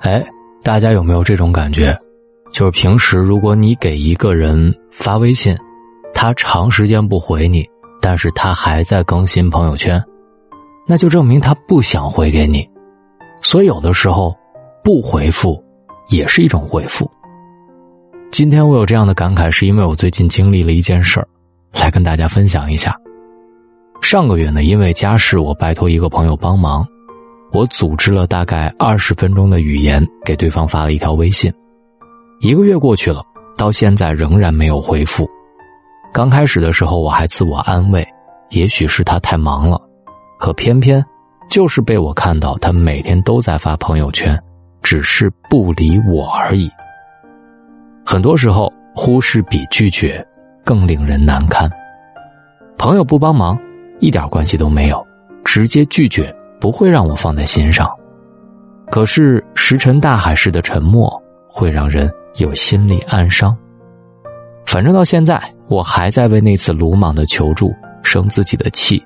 哎，大家有没有这种感觉？就是平时如果你给一个人发微信，他长时间不回你，但是他还在更新朋友圈，那就证明他不想回给你。所以有的时候，不回复也是一种回复。今天我有这样的感慨，是因为我最近经历了一件事儿，来跟大家分享一下。上个月呢，因为家事，我拜托一个朋友帮忙，我组织了大概二十分钟的语言给对方发了一条微信。一个月过去了，到现在仍然没有回复。刚开始的时候，我还自我安慰，也许是他太忙了，可偏偏就是被我看到他每天都在发朋友圈，只是不理我而已。很多时候，忽视比拒绝更令人难堪。朋友不帮忙。一点关系都没有，直接拒绝不会让我放在心上，可是石沉大海似的沉默会让人有心理暗伤。反正到现在，我还在为那次鲁莽的求助生自己的气，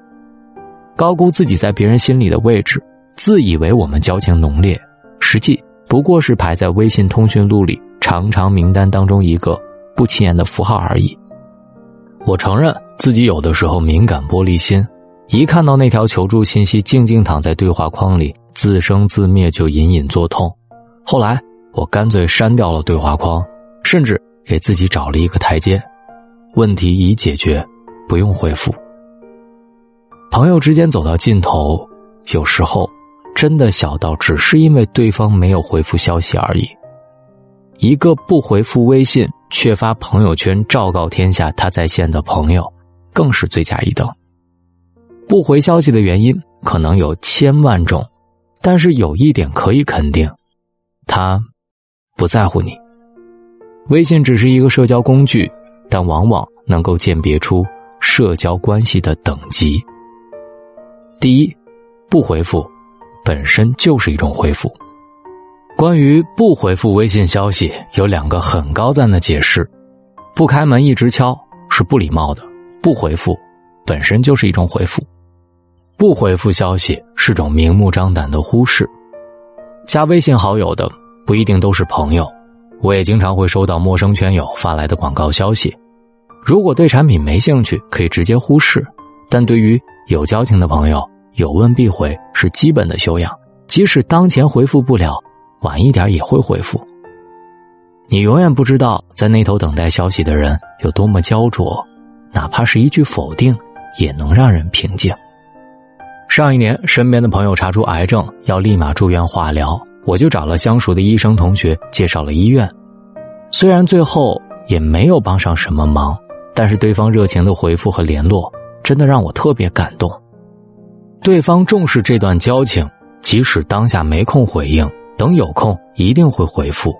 高估自己在别人心里的位置，自以为我们交情浓烈，实际不过是排在微信通讯录里长长名单当中一个不起眼的符号而已。我承认自己有的时候敏感玻璃心，一看到那条求助信息，静静躺在对话框里自生自灭，就隐隐作痛。后来我干脆删掉了对话框，甚至给自己找了一个台阶。问题已解决，不用回复。朋友之间走到尽头，有时候真的小到只是因为对方没有回复消息而已。一个不回复微信。却发朋友圈昭告天下他在线的朋友，更是罪加一等。不回消息的原因可能有千万种，但是有一点可以肯定，他不在乎你。微信只是一个社交工具，但往往能够鉴别出社交关系的等级。第一，不回复本身就是一种回复。关于不回复微信消息，有两个很高赞的解释：不开门一直敲是不礼貌的；不回复本身就是一种回复；不回复消息是种明目张胆的忽视。加微信好友的不一定都是朋友，我也经常会收到陌生圈友发来的广告消息。如果对产品没兴趣，可以直接忽视；但对于有交情的朋友，有问必回是基本的修养，即使当前回复不了。晚一点也会回复。你永远不知道在那头等待消息的人有多么焦灼，哪怕是一句否定，也能让人平静。上一年，身边的朋友查出癌症，要立马住院化疗，我就找了相熟的医生同学介绍了医院。虽然最后也没有帮上什么忙，但是对方热情的回复和联络，真的让我特别感动。对方重视这段交情，即使当下没空回应。等有空一定会回复。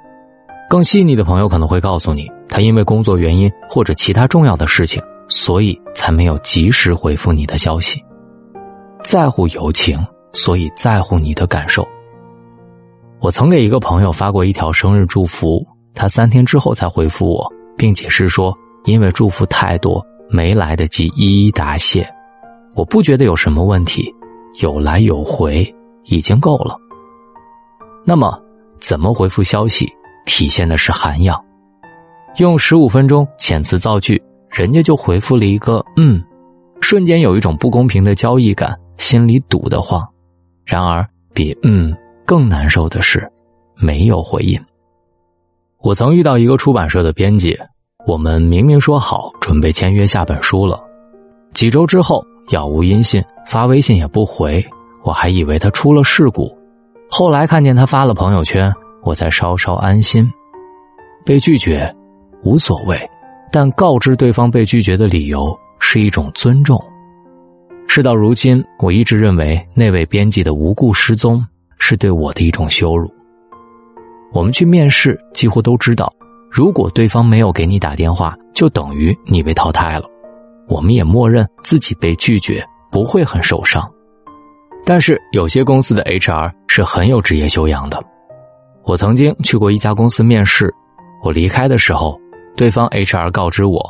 更细腻的朋友可能会告诉你，他因为工作原因或者其他重要的事情，所以才没有及时回复你的消息。在乎友情，所以在乎你的感受。我曾给一个朋友发过一条生日祝福，他三天之后才回复我，并解释说，因为祝福太多，没来得及一一答谢。我不觉得有什么问题，有来有回已经够了。那么，怎么回复消息，体现的是涵养。用十五分钟遣词造句，人家就回复了一个“嗯”，瞬间有一种不公平的交易感，心里堵得慌。然而，比“嗯”更难受的是，没有回应。我曾遇到一个出版社的编辑，我们明明说好准备签约下本书了，几周之后杳无音信，发微信也不回，我还以为他出了事故。后来看见他发了朋友圈，我才稍稍安心。被拒绝无所谓，但告知对方被拒绝的理由是一种尊重。事到如今，我一直认为那位编辑的无故失踪是对我的一种羞辱。我们去面试，几乎都知道，如果对方没有给你打电话，就等于你被淘汰了。我们也默认自己被拒绝不会很受伤。但是有些公司的 HR 是很有职业修养的。我曾经去过一家公司面试，我离开的时候，对方 HR 告知我，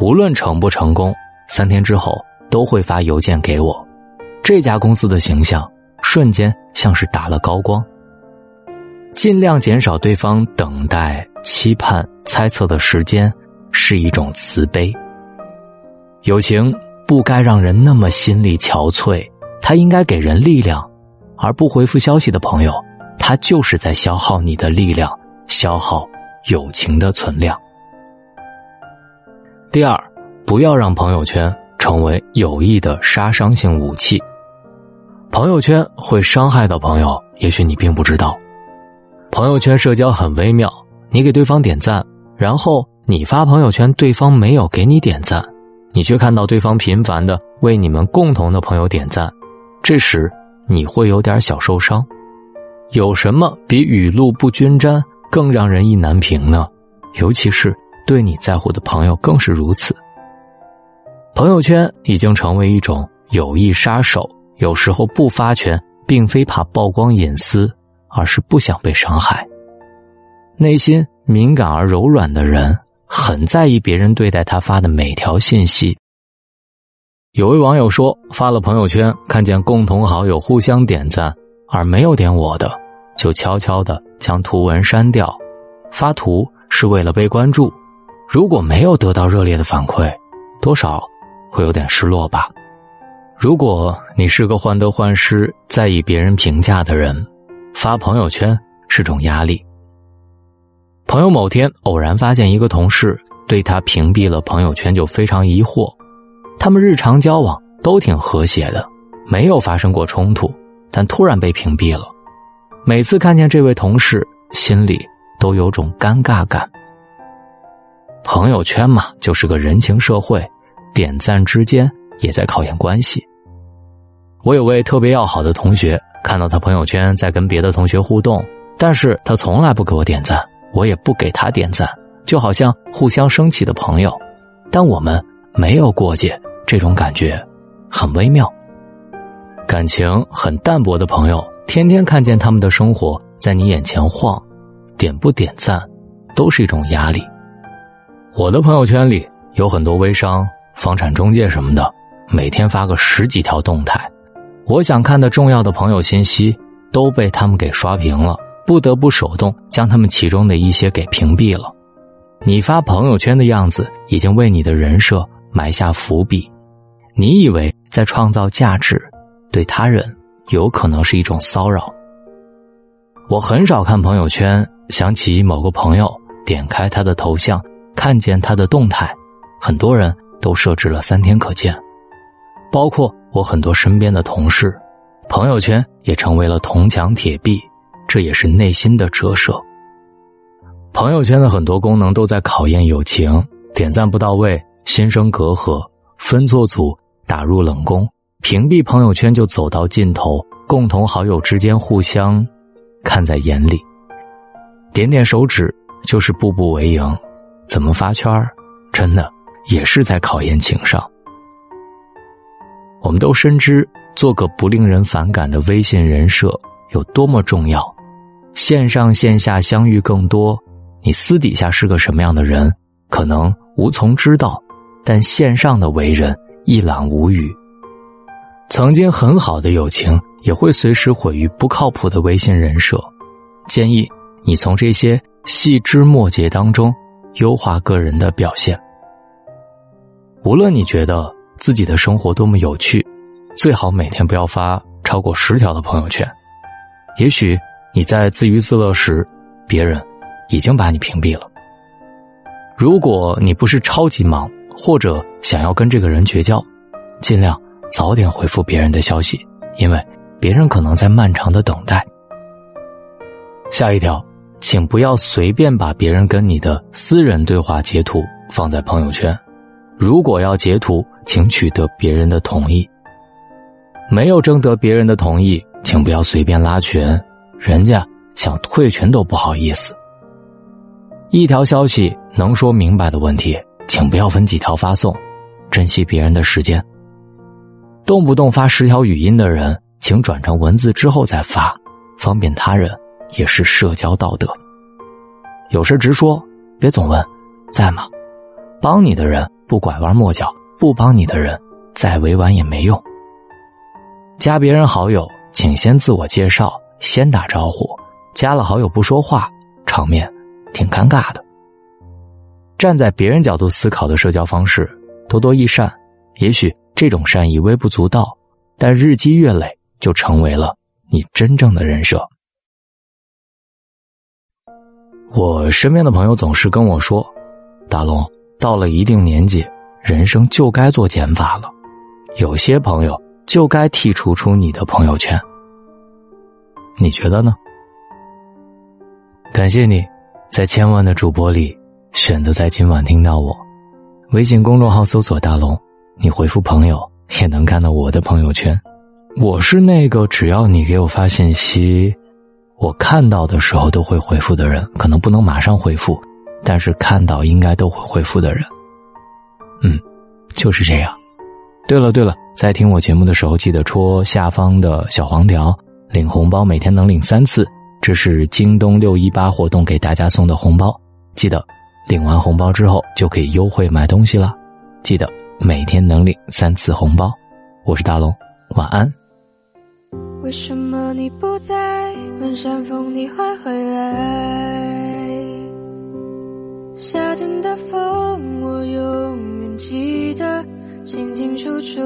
无论成不成功，三天之后都会发邮件给我。这家公司的形象瞬间像是打了高光。尽量减少对方等待、期盼、猜测的时间，是一种慈悲。友情不该让人那么心力憔悴，它应该给人力量，而不回复消息的朋友，他就是在消耗你的力量，消耗友情的存量。第二，不要让朋友圈成为有益的杀伤性武器。朋友圈会伤害到朋友，也许你并不知道。朋友圈社交很微妙，你给对方点赞，然后你发朋友圈，对方没有给你点赞，你却看到对方频繁的为你们共同的朋友点赞，这时你会有点小受伤。有什么比雨露不均沾更让人意难平呢？尤其是对你在乎的朋友更是如此。朋友圈已经成为一种友谊杀手，有时候不发全，并非怕曝光隐私。而是不想被伤害。内心敏感而柔软的人，很在意别人对待他发的每条信息。有位网友说，发了朋友圈，看见共同好友互相点赞，而没有点我的，就悄悄的将图文删掉。发图是为了被关注，如果没有得到热烈的反馈，多少会有点失落吧。如果你是个患得患失、在意别人评价的人。发朋友圈是种压力。朋友某天偶然发现一个同事对他屏蔽了朋友圈，就非常疑惑。他们日常交往都挺和谐的，没有发生过冲突，但突然被屏蔽了。每次看见这位同事，心里都有种尴尬感。朋友圈嘛，就是个人情社会，点赞之间也在考验关系。我有位特别要好的同学。看到他朋友圈在跟别的同学互动，但是他从来不给我点赞，我也不给他点赞，就好像互相生气的朋友，但我们没有过节，这种感觉很微妙。感情很淡薄的朋友，天天看见他们的生活在你眼前晃，点不点赞都是一种压力。我的朋友圈里有很多微商、房产中介什么的，每天发个十几条动态。我想看的重要的朋友信息都被他们给刷屏了，不得不手动将他们其中的一些给屏蔽了。你发朋友圈的样子已经为你的人设埋下伏笔，你以为在创造价值，对他人有可能是一种骚扰。我很少看朋友圈，想起某个朋友，点开他的头像，看见他的动态，很多人都设置了三天可见，包括。我很多身边的同事，朋友圈也成为了铜墙铁壁，这也是内心的折射。朋友圈的很多功能都在考验友情，点赞不到位，心生隔阂；分错组，打入冷宫；屏蔽朋友圈就走到尽头，共同好友之间互相看在眼里，点点手指就是步步为营，怎么发圈儿真的也是在考验情商。我们都深知，做个不令人反感的微信人设有多么重要。线上线下相遇更多，你私底下是个什么样的人，可能无从知道，但线上的为人一览无余。曾经很好的友情，也会随时毁于不靠谱的微信人设。建议你从这些细枝末节当中优化个人的表现。无论你觉得。自己的生活多么有趣，最好每天不要发超过十条的朋友圈。也许你在自娱自乐时，别人已经把你屏蔽了。如果你不是超级忙，或者想要跟这个人绝交，尽量早点回复别人的消息，因为别人可能在漫长的等待。下一条，请不要随便把别人跟你的私人对话截图放在朋友圈。如果要截图，请取得别人的同意。没有征得别人的同意，请不要随便拉群，人家想退群都不好意思。一条消息能说明白的问题，请不要分几条发送，珍惜别人的时间。动不动发十条语音的人，请转成文字之后再发，方便他人，也是社交道德。有事直说，别总问，在吗？帮你的人。不拐弯抹角，不帮你的人，再委婉也没用。加别人好友，请先自我介绍，先打招呼，加了好友不说话，场面挺尴尬的。站在别人角度思考的社交方式，多多益善。也许这种善意微不足道，但日积月累就成为了你真正的人设。我身边的朋友总是跟我说：“大龙，到了一定年纪，人生就该做减法了。有些朋友就该剔除出你的朋友圈。”你觉得呢？感谢你，在千万的主播里选择在今晚听到我。微信公众号搜索“大龙”，你回复“朋友”也能看到我的朋友圈。我是那个只要你给我发信息，我看到的时候都会回复的人。可能不能马上回复，但是看到应该都会回复的人。嗯，就是这样。对了对了，在听我节目的时候，记得戳下方的小黄条。领红包每天能领三次，这是京东六一八活动给大家送的红包。记得领完红包之后就可以优惠买东西了。记得每天能领三次红包。我是大龙，晚安。为什么你不在？问山风你会回来？夏天的风，我永远记得，清清楚楚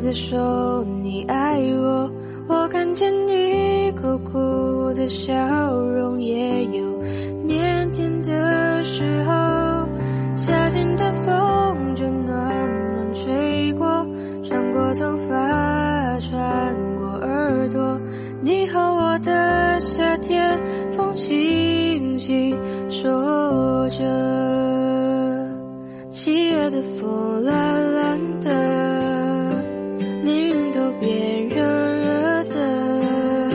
的说你爱我。我看见你苦苦的笑容，也有腼腆的时候。夏天的风正暖暖吹过，穿过头发，穿过耳朵。你和我的夏天，风轻轻说着，七月的风懒懒的，连云都变热热的。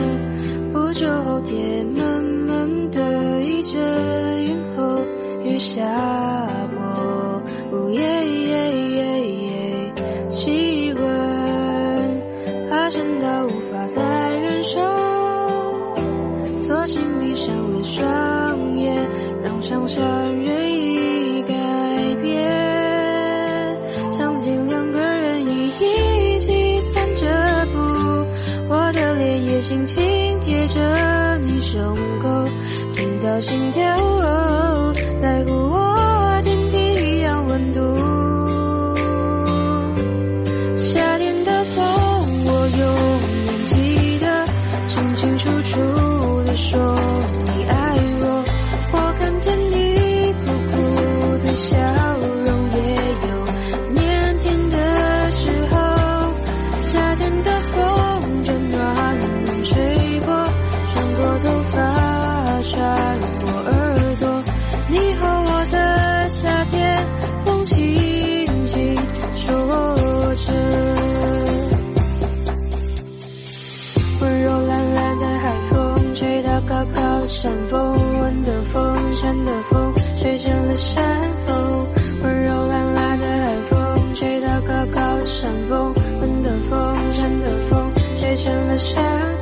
不久后天闷闷的，一阵云后雨下。心跳在乎我天气一样温度。夏天的风我永远记得清清楚楚的说你爱我。我看见你酷酷的笑容也有腼腆的时候。夏天的风正暖暖吹过穿过头发下